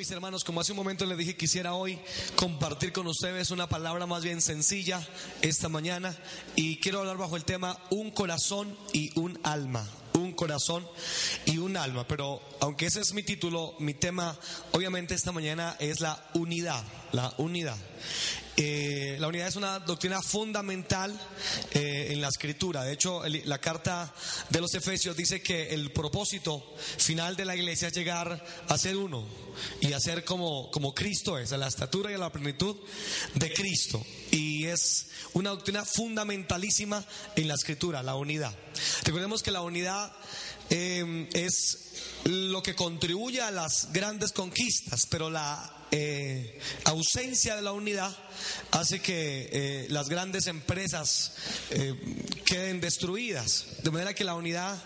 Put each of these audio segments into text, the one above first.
mis hermanos, como hace un momento les dije, quisiera hoy compartir con ustedes una palabra más bien sencilla esta mañana y quiero hablar bajo el tema un corazón y un alma. Un corazón y un alma. Pero aunque ese es mi título, mi tema obviamente esta mañana es la unidad. La unidad. Eh, la unidad es una doctrina fundamental eh, en la escritura. De hecho, la carta de los Efesios dice que el propósito final de la iglesia es llegar a ser uno y a ser como, como Cristo es, a la estatura y a la plenitud de Cristo. Y es una doctrina fundamentalísima en la escritura, la unidad. Recordemos que la unidad eh, es lo que contribuye a las grandes conquistas, pero la eh, ausencia de la unidad hace que eh, las grandes empresas eh, queden destruidas. De manera que la unidad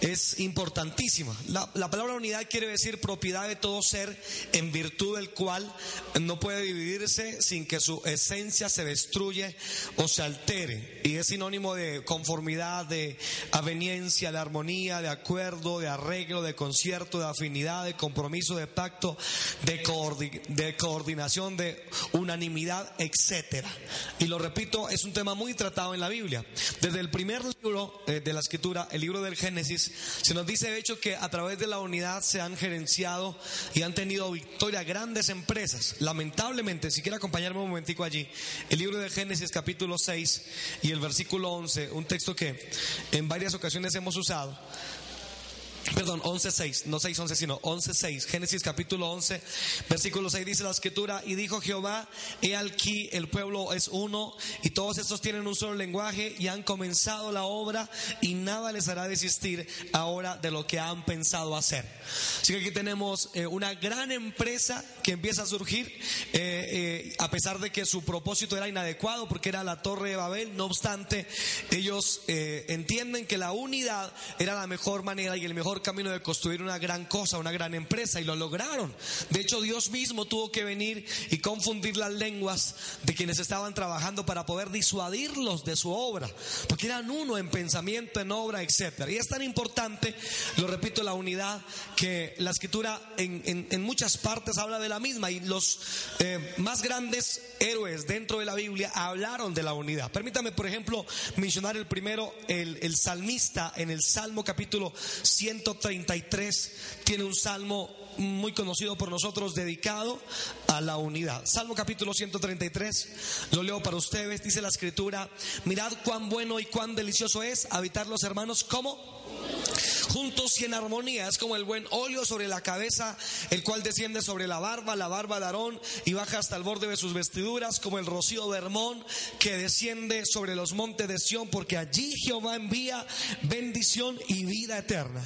es importantísima. La, la, palabra unidad quiere decir propiedad de todo ser en virtud del cual no puede dividirse sin que su esencia se destruye o se altere. Y es sinónimo de conformidad, de aveniencia, de armonía, de acuerdo, de arreglo, de concierto, de afinidad, de compromiso, de pacto, de, de coordinación, de unanimidad, etcétera. Y lo repito, es un tema muy tratado en la Biblia. Desde el primer libro eh, de la escritura, el libro del Génesis, se nos dice de hecho que a través de la unidad se han gerenciado y han tenido victoria grandes empresas. Lamentablemente, si quiere acompañarme un momentico allí, el libro de Génesis capítulo 6 y el versículo 11, un texto que en varias ocasiones hemos usado. Perdón, 11.6, no 6.11, sino 11.6. Génesis capítulo 11, versículo 6 dice la escritura, y dijo Jehová, he aquí el pueblo es uno, y todos estos tienen un solo lenguaje, y han comenzado la obra, y nada les hará desistir ahora de lo que han pensado hacer. Así que aquí tenemos eh, una gran empresa que empieza a surgir, eh, eh, a pesar de que su propósito era inadecuado, porque era la torre de Babel, no obstante, ellos entienden que la unidad era la mejor manera y el mejor camino de construir una gran cosa, una gran empresa, y lo lograron. De hecho, Dios mismo tuvo que venir y confundir las lenguas de quienes estaban trabajando para poder disuadirlos de su obra, porque eran uno en pensamiento, en obra, etcétera. Y es tan importante, lo repito, la unidad que la escritura en, muchas partes habla de la misma y los eh, más grandes héroes dentro de la Biblia hablaron de la unidad. Permítame, por ejemplo, mencionar el primero, el, el salmista en el Salmo capítulo 100 133 tiene un salmo muy conocido por nosotros dedicado a la unidad. Salmo capítulo 133, lo leo para ustedes, dice la escritura, mirad cuán bueno y cuán delicioso es habitar los hermanos como juntos y en armonía. Es como el buen óleo sobre la cabeza, el cual desciende sobre la barba, la barba de Aarón, y baja hasta el borde de sus vestiduras, como el rocío de Hermón, que desciende sobre los montes de Sión, porque allí Jehová envía bendición y vida eterna.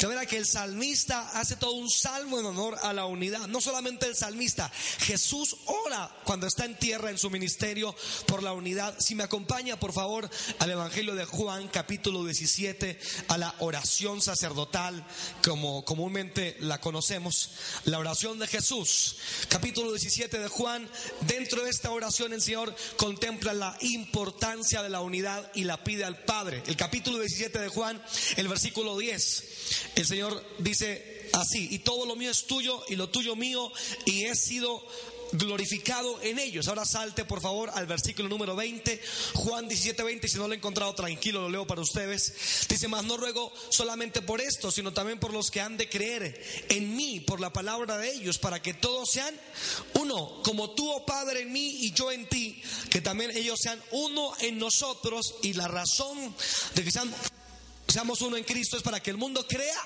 De manera que el salmista hace todo un salmo en honor a la unidad. No solamente el salmista, Jesús ora cuando está en tierra en su ministerio por la unidad. Si me acompaña, por favor, al Evangelio de Juan, capítulo 17, a la oración sacerdotal, como comúnmente la conocemos, la oración de Jesús, capítulo 17 de Juan, dentro de esta oración el Señor contempla la importancia de la unidad y la pide al Padre. El capítulo 17 de Juan, el versículo 10, el Señor dice así, y todo lo mío es tuyo y lo tuyo mío, y he sido glorificado en ellos. Ahora salte por favor al versículo número 20, Juan 17, 20, si no lo he encontrado tranquilo, lo leo para ustedes. Dice, más no ruego solamente por esto, sino también por los que han de creer en mí, por la palabra de ellos, para que todos sean uno, como tú, oh Padre, en mí y yo en ti, que también ellos sean uno en nosotros. Y la razón de que seamos uno en Cristo es para que el mundo crea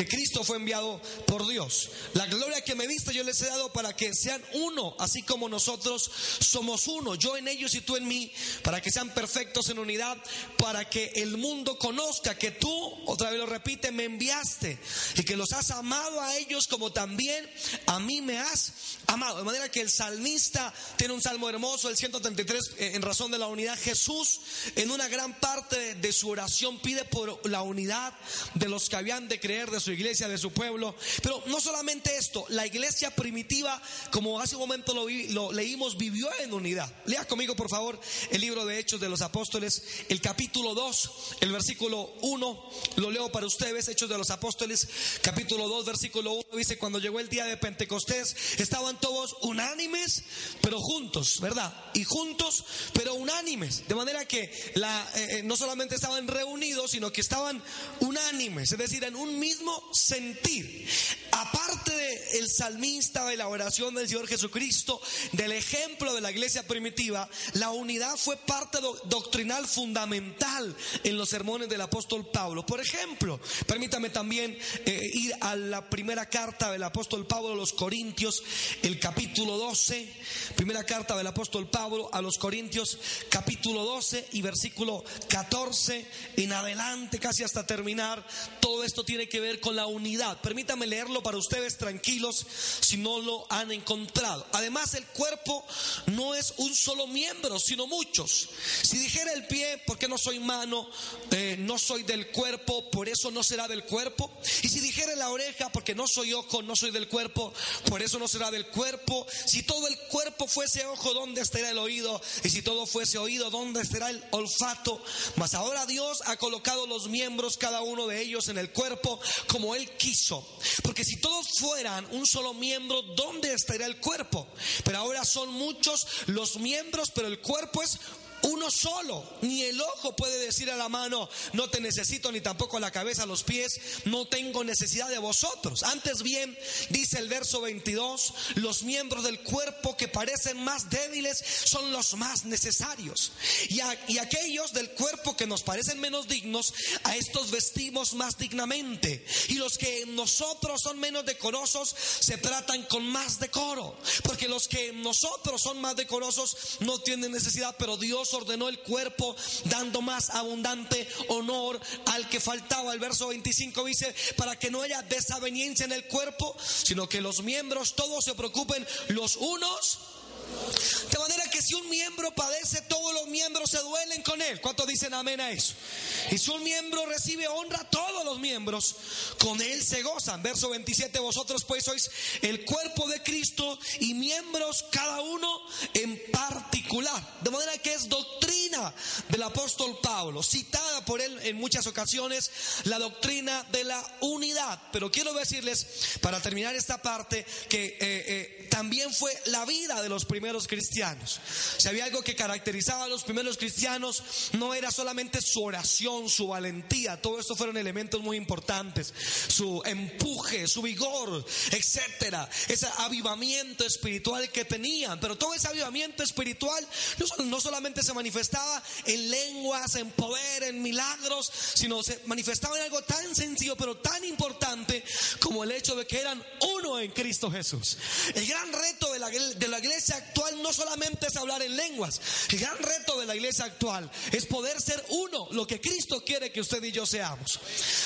que Cristo fue enviado por Dios. La gloria que me diste yo les he dado para que sean uno, así como nosotros somos uno, yo en ellos y tú en mí, para que sean perfectos en unidad, para que el mundo conozca que tú, otra vez lo repite, me enviaste y que los has amado a ellos como también a mí me has amado. De manera que el salmista tiene un salmo hermoso, el 133, eh, en razón de la unidad. Jesús, en una gran parte de su oración, pide por la unidad de los que habían de creer de de iglesia, de su pueblo. Pero no solamente esto, la iglesia primitiva, como hace un momento lo, lo leímos, vivió en unidad. Lea conmigo, por favor, el libro de Hechos de los Apóstoles, el capítulo 2, el versículo 1, lo leo para ustedes, Hechos de los Apóstoles, capítulo 2, versículo 1, dice, cuando llegó el día de Pentecostés, estaban todos unánimes, pero juntos, ¿verdad? Y juntos, pero unánimes. De manera que eh, eh, no solamente estaban reunidos, sino que estaban unánimes, es decir, en un mismo sentir. Aparte del salmista, de la oración del Señor Jesucristo, del ejemplo de la iglesia primitiva, la unidad fue parte doctrinal fundamental en los sermones del apóstol Pablo. Por ejemplo, permítame también eh, ir a la primera carta del apóstol Pablo a los Corintios, el capítulo 12, primera carta del apóstol Pablo a los Corintios, capítulo 12 y versículo 14 en adelante, casi hasta terminar. Todo esto tiene que ver con la unidad. Permítame leerlo para ustedes tranquilos si no lo han encontrado. Además, el cuerpo no es un solo miembro, sino muchos. Si dijera el pie, porque no soy mano, eh, no soy del cuerpo, por eso no será del cuerpo. Y si dijera la oreja, porque no soy ojo, no soy del cuerpo, por eso no será del cuerpo. Si todo el cuerpo fuese ojo, ¿dónde estaría el oído? Y si todo fuese oído, ¿dónde estará el olfato? Mas ahora Dios ha colocado los miembros, cada uno de ellos, en el cuerpo como Él quiso. Porque si todos fueran un solo miembro, ¿dónde estaría el cuerpo? Pero ahora son muchos los miembros, pero el cuerpo es uno solo. Ni el ojo puede decir a la mano, no te necesito, ni tampoco a la cabeza, a los pies, no tengo necesidad de vosotros. Antes bien, dice el verso 22, los miembros del cuerpo que parecen más débiles son los más necesarios. Y, y aquellos del cuerpo que nos parecen menos dignos, a estos vestimos más dignamente. Y los que nosotros son menos decorosos, se tratan con más decoro. Porque los que nosotros son más decorosos no tienen necesidad, pero Dios ordenó el cuerpo dando más abundante honor al que faltaba. El verso 25 dice, para que no haya desaveniencia en el cuerpo, sino que los miembros todos se preocupen los unos de manera que si un miembro padece, todos los miembros se duelen con él. ¿Cuántos dicen amén a eso? Y si un miembro recibe honra, todos los miembros con él se gozan. Verso 27, vosotros pues sois el cuerpo de Cristo y miembros cada uno en particular. De manera que es doctrina del apóstol Pablo, citada por él en muchas ocasiones, la doctrina de la unidad. Pero quiero decirles, para terminar esta parte, que eh, eh, también fue la vida de los primeros primeros cristianos. Si había algo que caracterizaba a los primeros cristianos, no era solamente su oración, su valentía, todo esto fueron elementos muy importantes, su empuje, su vigor, etcétera, ese avivamiento espiritual que tenían, pero todo ese avivamiento espiritual no solamente se manifestaba en lenguas, en poder, en milagros, sino se manifestaba en algo tan sencillo, pero tan importante como el hecho de que eran uno en Cristo Jesús. El gran reto de la, de la iglesia actual no solamente es hablar en lenguas. El gran reto de la iglesia actual es poder ser uno, lo que Cristo quiere que usted y yo seamos.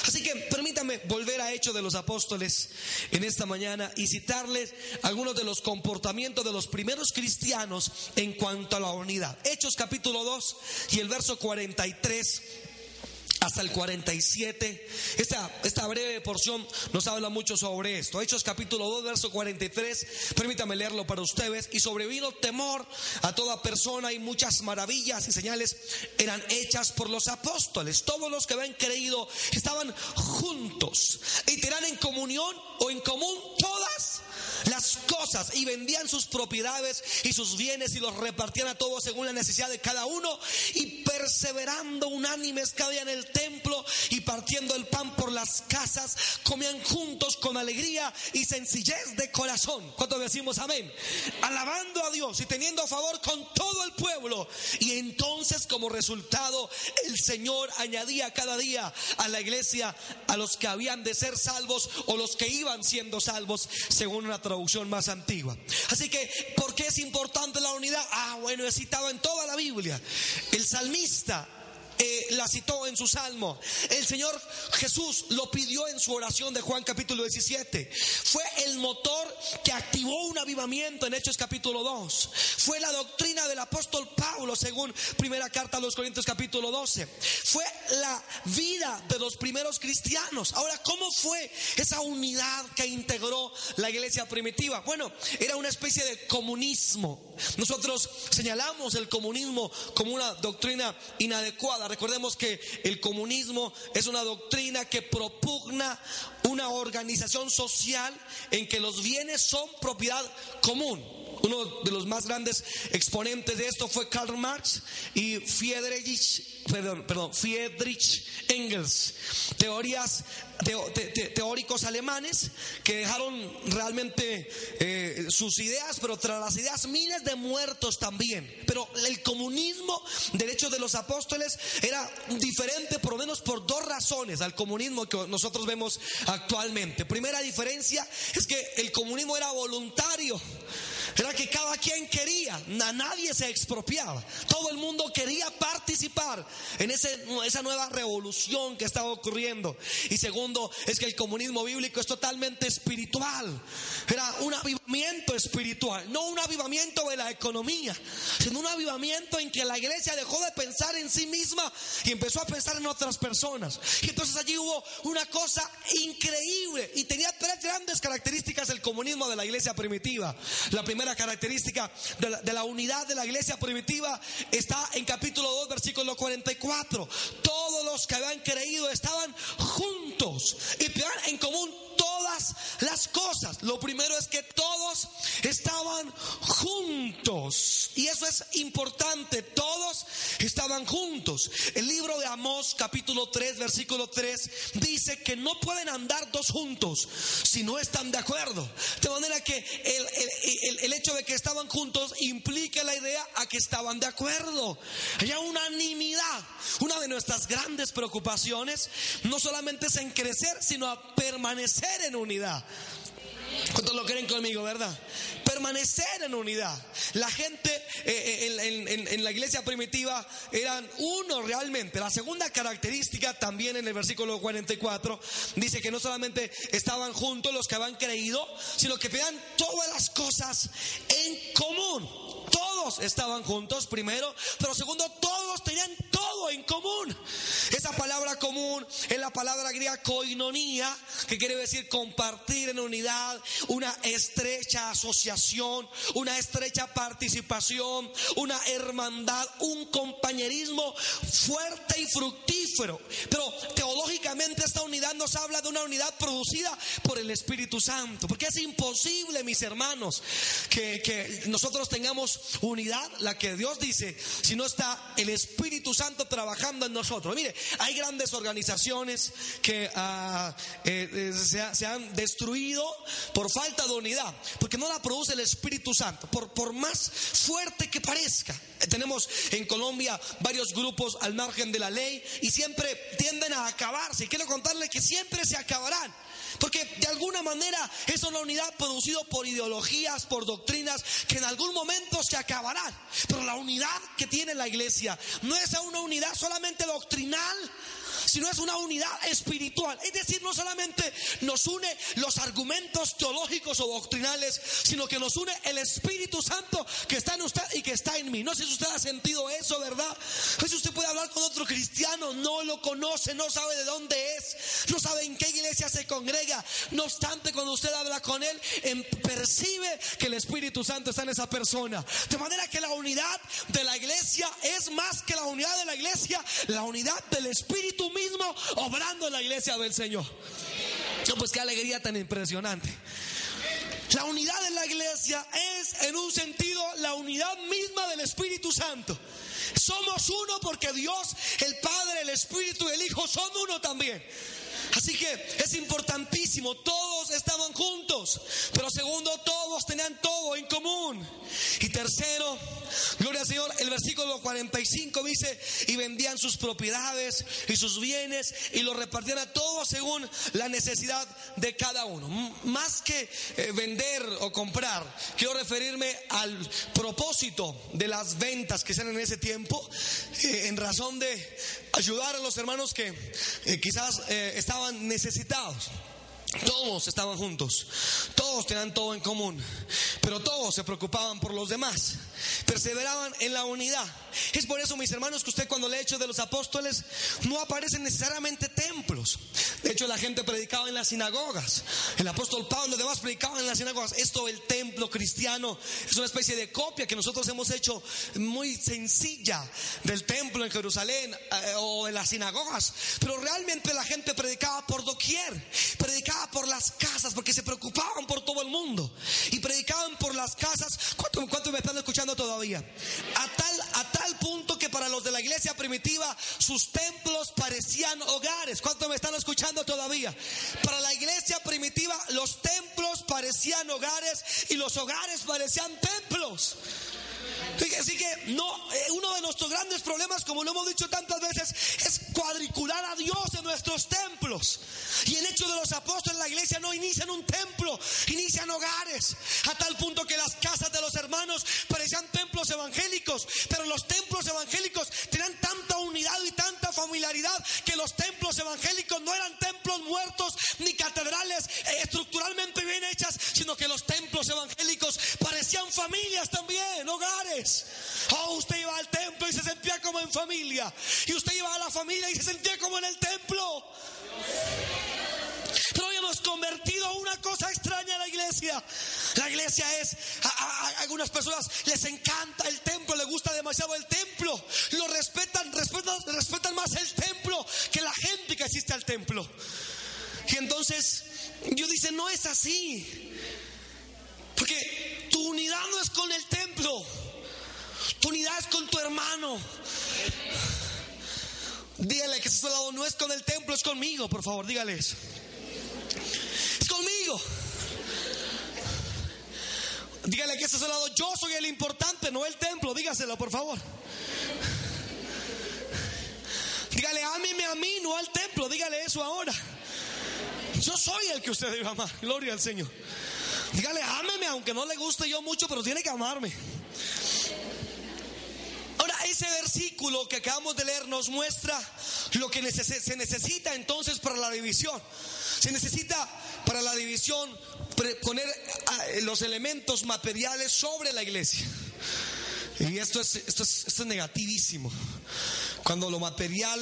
Así que permítame volver a Hechos de los Apóstoles en esta mañana y citarles algunos de los comportamientos de los primeros cristianos en cuanto a la unidad. Hechos capítulo 2 y el verso 43 hasta el 47. Esta, esta breve porción nos habla mucho sobre esto. Hechos capítulo 2, verso 43. Permítame leerlo para ustedes. Y sobrevino temor a toda persona y muchas maravillas y señales eran hechas por los apóstoles. Todos los que habían creído estaban juntos y tenían en comunión o en común todas las cosas y vendían sus propiedades y sus bienes y los repartían a todos según la necesidad de cada uno y perseverando unánimes cada día en el templo y partiendo el pan por las casas, comían juntos con alegría y sencillez de corazón. ¿Cuánto decimos amén? Alabando a Dios y teniendo favor con todo el pueblo. Y entonces como resultado el Señor añadía cada día a la iglesia a los que habían de ser salvos o los que iban siendo salvos según una traducción más antigua. Así que, ¿por qué es importante la unidad? Ah, bueno, es citado en toda la Biblia. El salmista eh, la citó en su salmo. El Señor Jesús lo pidió en su oración de Juan capítulo 17. Fue el motor que activó un avivamiento en Hechos capítulo 2. Fue la doctrina del apóstol Pablo, según primera carta a los Corintios capítulo 12. Fue la vida de los primeros cristianos. Ahora, ¿cómo fue esa unidad que integró la iglesia primitiva? Bueno, era una especie de comunismo. Nosotros señalamos el comunismo como una doctrina inadecuada. Recordemos que el comunismo es una doctrina que propugna una organización social en que los bienes son propiedad común. Uno de los más grandes exponentes de esto fue Karl Marx y Friedrich, Engels. Teóricos alemanes que dejaron realmente eh, sus ideas, pero tras las ideas miles de muertos también. Pero el comunismo, derecho de los apóstoles, era diferente por lo menos por dos razones al comunismo que nosotros vemos actualmente. Primera diferencia es que el comunismo era voluntario. Era que cada quien quería, a nadie se expropiaba. Todo el mundo quería participar en ese, esa nueva revolución que estaba ocurriendo. Y segundo, es que el comunismo bíblico es totalmente espiritual. Era un avivamiento espiritual, no un avivamiento de la economía, sino un avivamiento en que la iglesia dejó de pensar en sí misma y empezó a pensar en otras personas. Y entonces allí hubo una cosa increíble y tenía tres grandes características el comunismo de la iglesia primitiva. La primera la característica de la, unidad de la iglesia primitiva está en capítulo 2, versículo 44. Todos los que habían creído estaban juntos y tenían en común todas las cosas. Lo primero es que todos estaban juntos. Y eso es importante. Todos estaban juntos. El libro de Amós, capítulo 3, versículo 3, dice que no pueden andar dos juntos si no están de acuerdo. De manera que el hecho de que estaban juntos implica la idea a que estaban de acuerdo. Hay unanimidad. Una de nuestras grandes preocupaciones no solamente es en crecer, sino a permanecer en unidad. ¿Cuántos lo creen conmigo, verdad? Permanecer en unidad. La gente eh, eh, en, la iglesia primitiva eran uno realmente. La segunda característica también en el versículo 44 dice que no solamente estaban juntos los que habían creído, sino que tenían todas las cosas en común. Todos estaban juntos primero, pero segundo, todos tenían todo en común. Esa palabra común es la palabra griega koinonía, que quiere decir compartir en unidad, una estrecha asociación, una estrecha participación, una hermandad, un compañerismo fuerte y fructífero. Pero teológicamente esta unidad nos habla de una unidad producida por el Espíritu Santo, porque es imposible, mis hermanos, que, que nosotros tengamos unidad, la que Dios dice, si no está el Espíritu Santo trabajando en nosotros. Mire, hay grandes organizaciones que ah, eh, eh, se, han destruido por falta de unidad, porque no la produce el Espíritu Santo, por, por más fuerte que parezca. Tenemos en Colombia varios grupos al margen de la ley y tienden a acabarse. Y quiero contarle que siempre se acabarán. Porque de alguna manera es una unidad producida por ideologías, por doctrinas que en algún momento se acabarán. Pero la unidad que tiene la iglesia no es una unidad solamente doctrinal, sino es una unidad espiritual. Es decir, no solamente nos une los argumentos teológicos o doctrinales, sino que nos une el Espíritu Santo que está en usted y que está en mí. No sé si usted ha sentido eso, ¿verdad? Si usted puede hablar con otro cristiano, no lo conoce, no sabe de dónde es, no sabe en qué iglesia se congrega. No obstante, cuando usted habla con él, em, percibe que el Espíritu Santo está en esa persona. De manera que la unidad de la iglesia es más que la unidad de la iglesia, la unidad del Espíritu mismo obrando en la iglesia del Señor. Pues qué alegría tan impresionante. La unidad de la iglesia es en un sentido la unidad misma del Espíritu Santo. Somos uno porque Dios, el Padre, el Espíritu y el Hijo son uno también. Así que es importantísimo, todos estaban juntos, pero segundo, todos tenían todo en común. Y tercero, gloria al Señor, el versículo 45 dice, y vendían sus propiedades y sus bienes y los repartían a todos según la necesidad de cada uno. Más que eh, vender o comprar, quiero referirme al propósito de las ventas que se en ese tiempo, eh, en razón de ayudar a los hermanos que eh, quizás estaban necesitados. Todos estaban juntos, todos tenían todo en común, pero todos se preocupaban por los demás, perseveraban en la unidad. Es por eso, mis hermanos, que usted cuando lee Hechos de los Apóstoles no aparecen necesariamente templos. De hecho, la gente predicaba en las sinagogas. El apóstol Pablo y los demás predicaban en las sinagogas. Esto, el templo cristiano, es una especie de copia que nosotros hemos hecho muy sencilla del templo en Jerusalén eh, o en las sinagogas. Pero realmente la gente predicaba por doquier, predicaba por las casas, porque se preocupaban por todo el mundo. Y predicaban por las casas. ¿Cuántos cuánto me están escuchando todavía? A tal, a tal punto que para los de la iglesia primitiva, sus templos parecían hogares. ¿Cuántos me están escuchando todavía? Para la iglesia primitiva, los templos parecían hogares y los hogares parecían templos. Así que no, eh, uno de nuestros grandes problemas, como lo hemos dicho tantas veces, es cuadricular a Dios en nuestros templos. Y el hecho de los apóstoles en la iglesia no inician un templo, inician hogares. A tal punto que las casas de los hermanos parecían templos evangélicos, pero los templos evangélicos tenían tanta unidad y tanta familiaridad que los templos evangélicos no eran templos muertos ni catedrales eh, estructuralmente bien hechas, sino que los templos evangélicos parecían familias también. Oh, usted iba al templo y se sentía como en familia. Y usted iba a la familia y se sentía como en el templo. Pero hoy hemos convertido una cosa extraña en la iglesia. La iglesia es, a, algunas personas les encanta el templo, les gusta demasiado el templo. Lo respetan, respetan, respetan más el templo que la gente que asiste al templo. Y entonces Dios dice, no es así. Porque tu unidad no es con el templo. Tu unidad es con tu hermano. Dígale que ese lado no es con el templo, es conmigo, por favor, dígales. Es conmigo. Dígale que ese lado, yo soy el importante, no el templo, dígaselo, por favor. Dígale, ámeme a mí, no al templo, dígale eso ahora. Yo soy el que usted debe amar, gloria al Señor. Dígale, ámeme, aunque no le guste yo mucho, pero tiene que amarme. Ese versículo que acabamos de leer nos muestra lo que se necesita entonces para la división. Se necesita para la división poner ah, los elementos materiales sobre la iglesia. Y esto es, esto es, negativísimo. Cuando lo material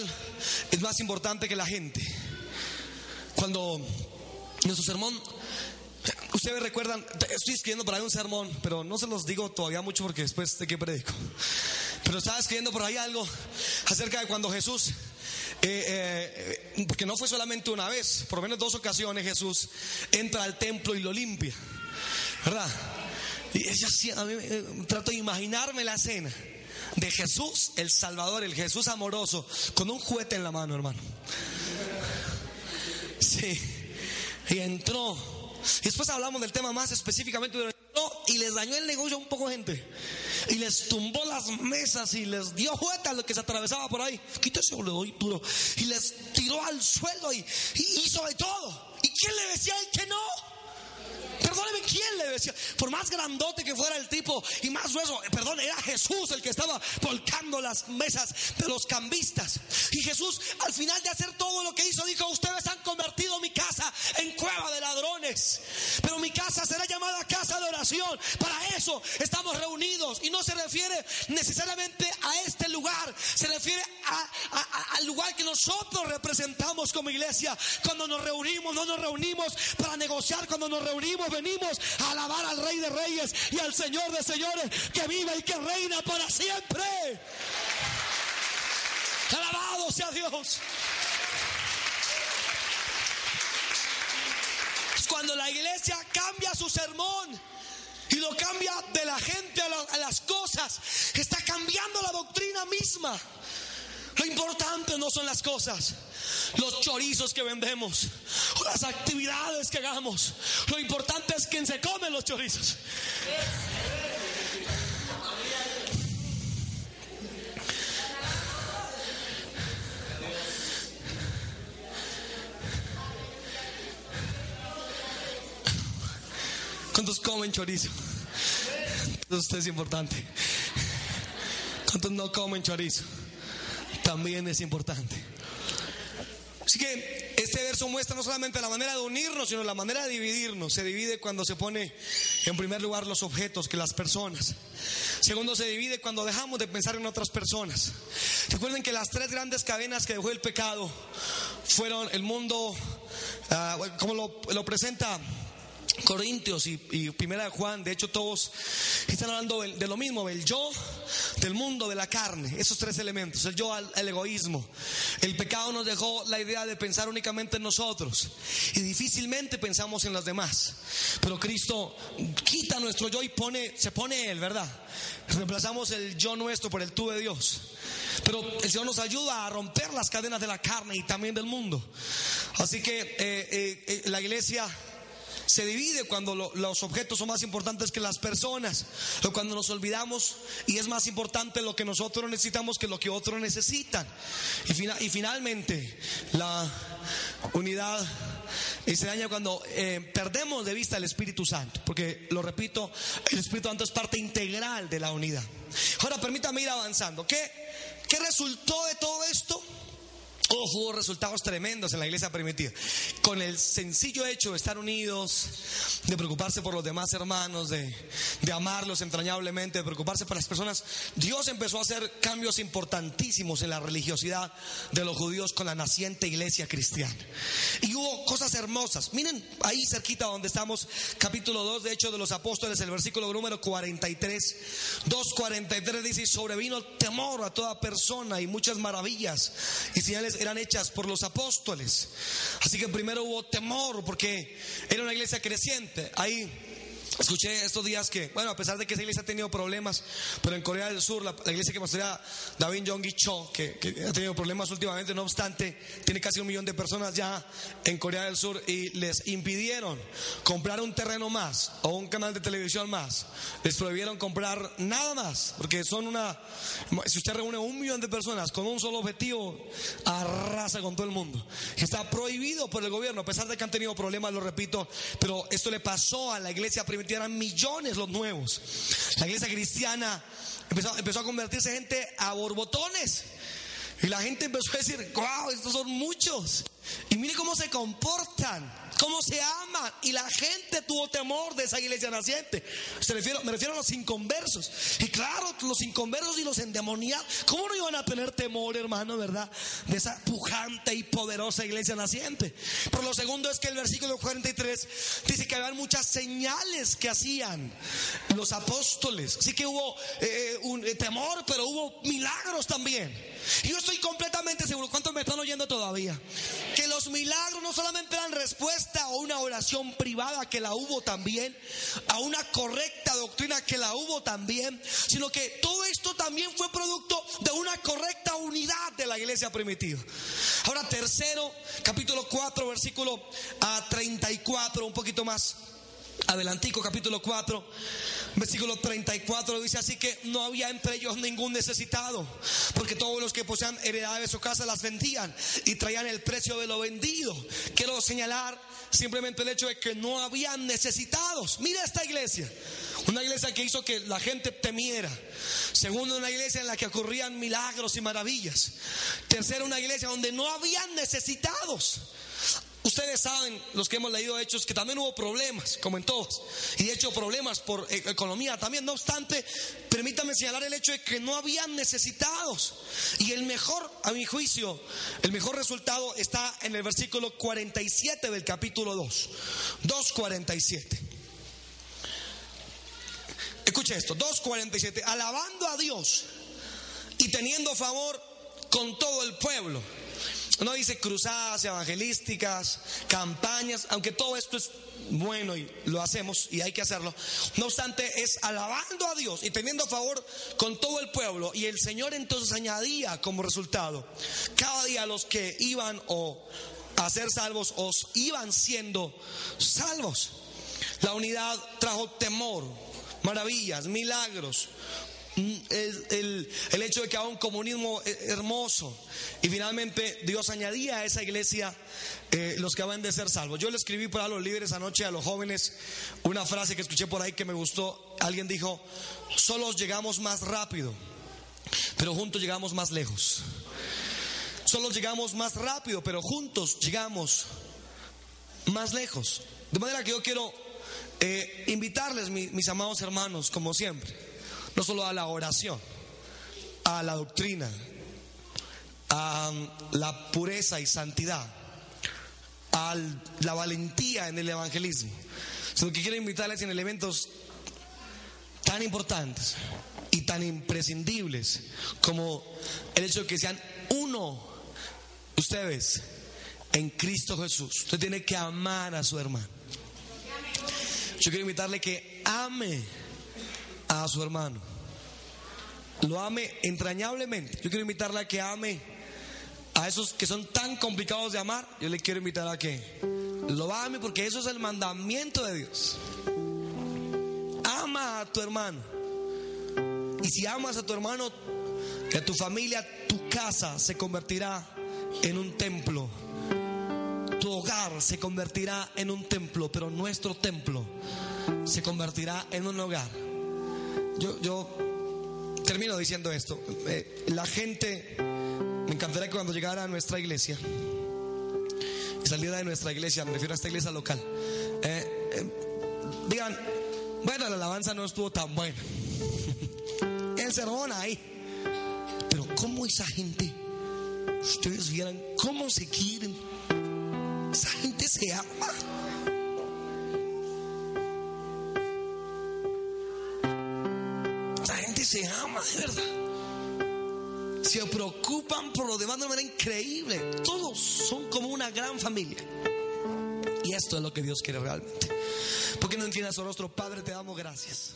es más importante que la gente. Cuando nuestro sermón Ustedes recuerdan, estoy escribiendo por ahí un sermón, pero no se los digo todavía mucho porque después de que predico. Pero estaba escribiendo por ahí algo acerca de cuando Jesús, eh, eh, porque no fue solamente una vez, por lo menos dos ocasiones Jesús entra al templo y lo limpia, ¿verdad? Y ella a mí eh, trato de imaginarme la escena de Jesús, el Salvador, el Jesús amoroso, con un juguete en la mano, hermano. Sí, y entró y después hablamos del tema más específicamente y les dañó el negocio un poco gente. Y les tumbó las mesas y les dio jueta a lo que se atravesaba por ahí. Quítese le doy duro. Y les tiró al suelo y, hizo de todo. ¿Y quién le decía él que no? Perdóneme, ¿quién le decía? Por más grandote que fuera el tipo y más grueso, perdón, era Jesús el que estaba volcando las mesas de los cambistas. Y Jesús, al final de hacer todo lo que hizo, dijo: Ustedes han convertido mi casa en cueva de ladrones, pero mi casa será llamada casa de oración. Para eso estamos reunidos y no se refiere necesariamente a este lugar, se refiere al lugar que nosotros representamos como iglesia. Cuando nos reunimos, no nos reunimos para negociar, cuando nos reunimos venimos a alabar al Rey de Reyes y al Señor de Señores que vive y que reina para siempre. Alabado sea Dios. Cuando la iglesia cambia su sermón y lo cambia de la gente a, las cosas, está cambiando la doctrina misma. Lo importante no son las cosas, los chorizos que vendemos las actividades que hagamos. Lo importante es quién se come los chorizos. ¿Cuántos comen chorizo? Esto es importante. ¿Cuántos no comen chorizo? También es importante. Así que este verso muestra no solamente la manera de unirnos, sino la manera de dividirnos. Se divide cuando se pone en primer lugar los objetos que las personas. Segundo, se divide cuando dejamos de pensar en otras personas. Recuerden que las tres grandes cadenas que dejó el pecado fueron el mundo, ah, como lo, lo presenta Corintios y, Primera de Juan, de hecho todos están hablando de, lo mismo, del yo, del mundo, de la carne, esos tres elementos, el yo, el, egoísmo. El pecado nos dejó la idea de pensar únicamente en nosotros y difícilmente pensamos en los demás. Pero Cristo quita nuestro yo y pone, se pone Él, ¿verdad? Reemplazamos el yo nuestro por el tú de Dios. Pero el Señor nos ayuda a romper las cadenas de la carne y también del mundo. Así que eh, eh, eh, la iglesia se divide cuando los objetos son más importantes que las personas, o cuando nos olvidamos y es más importante lo que nosotros necesitamos que lo que otros necesitan. Y, finalmente, la unidad se daña cuando eh, perdemos de vista el Espíritu Santo, porque lo repito, el Espíritu Santo es parte integral de la unidad. Ahora permítame ir avanzando. ¿Qué, qué resultó de todo esto? Oh, hubo resultados tremendos en la iglesia primitiva. Con el sencillo hecho de estar unidos, de preocuparse por los demás hermanos, de, amarlos entrañablemente, de preocuparse por las personas, Dios empezó a hacer cambios importantísimos en la religiosidad de los judíos con la naciente iglesia cristiana. Y hubo cosas hermosas. Miren ahí cerquita donde estamos, capítulo 2 de Hecho de los Apóstoles, el versículo número 43. 2.43 dice, sobrevino temor a toda persona y muchas maravillas y señales eran hechas por los apóstoles. Así que primero hubo temor porque era una iglesia creciente. Ahí Escuché estos días que, bueno, a pesar de que esa iglesia ha tenido problemas, pero en Corea del Sur, la, iglesia que pastorea David Jong Cho, que, que, ha tenido problemas últimamente, no obstante, tiene casi un millón de personas ya en Corea del Sur y les impidieron comprar un terreno más o un canal de televisión más. Les prohibieron comprar nada más, porque son una, si usted reúne un millón de personas con un solo objetivo, arrasa con todo el mundo. Está prohibido por el gobierno, a pesar de que han tenido problemas, lo repito, pero esto le pasó a la iglesia eran millones los nuevos. La iglesia cristiana empezó, empezó a convertirse gente a borbotones. Y la gente empezó a decir, wow, estos son muchos. Y mire cómo se comportan cómo se aman. Y la gente tuvo temor de esa iglesia naciente. Me refiero a los inconversos. Y claro, los inconversos y los endemoniados, ¿cómo no iban a tener temor, hermano, verdad? De esa pujante y poderosa iglesia naciente. Por lo segundo es que el versículo 43 dice que había muchas señales que hacían los apóstoles. Así que hubo eh, un eh, temor, pero hubo milagros también. Y yo estoy completamente seguro, ¿cuántos me están oyendo todavía? Los milagros no solamente eran respuesta a una oración privada que la hubo también, a una correcta doctrina que la hubo también, sino que todo esto también fue producto de una correcta unidad de la iglesia primitiva. Ahora, tercero, capítulo 4, versículo a 34, un poquito más adelantico, capítulo 4, versículo 34 dice así que no había entre ellos ningún necesitado, porque todos los que poseían heredades de su casa las vendían y traían el precio de lo vendido. Quiero señalar simplemente el hecho de que no habían necesitados. Mira esta iglesia, una iglesia que hizo que la gente temiera. Segundo, una iglesia en la que ocurrían milagros y maravillas. Tercero, una iglesia donde no habían necesitados. Ustedes saben, los que hemos leído hechos, que también hubo problemas, como en todos. Y de hecho problemas por e-, economía también. No obstante, permítame señalar el hecho de que no habían necesitados. Y el mejor, a mi juicio, el mejor resultado está en el versículo 47 del capítulo 2. 2.47. Escuche esto, 2.47. Alabando a Dios y teniendo favor con todo el pueblo. No dice cruzadas evangelísticas, campañas, aunque todo esto es bueno y lo hacemos y hay que hacerlo. No obstante, es alabando a Dios y teniendo favor con todo el pueblo. Y el Señor entonces añadía como resultado cada día los que iban o a ser salvos o iban siendo salvos. La unidad trajo temor, maravillas, milagros, Mm, el, el, hecho de que haga un comunismo hermoso. Y finalmente Dios añadía a esa iglesia eh, los que van de ser salvos. Yo le escribí para los líderes anoche a los jóvenes una frase que escuché por ahí que me gustó. Alguien dijo, solos llegamos más rápido, pero juntos llegamos más lejos. solo llegamos más rápido, pero juntos llegamos más lejos. De manera que yo quiero eh, invitarles, mis amados hermanos, como siempre, no solo a la oración, a la doctrina, a la pureza y santidad, a la valentía en el evangelismo, sino que quiero invitarles en elementos tan importantes y tan imprescindibles como el hecho de que sean uno ustedes en Cristo Jesús. Usted tiene que amar a su hermano. Yo quiero invitarle que ame a su hermano. Lo ame entrañablemente. Yo quiero invitarle a que ame a esos que son tan complicados de amar. Yo le quiero invitar a que lo ame porque eso es el mandamiento de Dios. Ama a tu hermano. Y si amas a tu hermano, que tu familia, tu casa se convertirá en un templo. Tu hogar se convertirá en un templo, pero nuestro templo se convertirá en un hogar. Yo, yo termino diciendo esto. Eh, la gente, me encantaría que cuando llegara a nuestra iglesia, y saliera de nuestra iglesia, me refiero a esta iglesia local, eh, eh, digan, bueno, la alabanza no estuvo tan buena. El sermón ahí. Pero ¿cómo esa gente, ustedes vieran cómo se quieren? Esa gente se ama. Se ama de verdad. Se preocupan por lo demás de manera increíble. Todos son como una gran familia. Y esto es lo que Dios quiere realmente. Porque no entiendas su rostro, Padre, te damos gracias.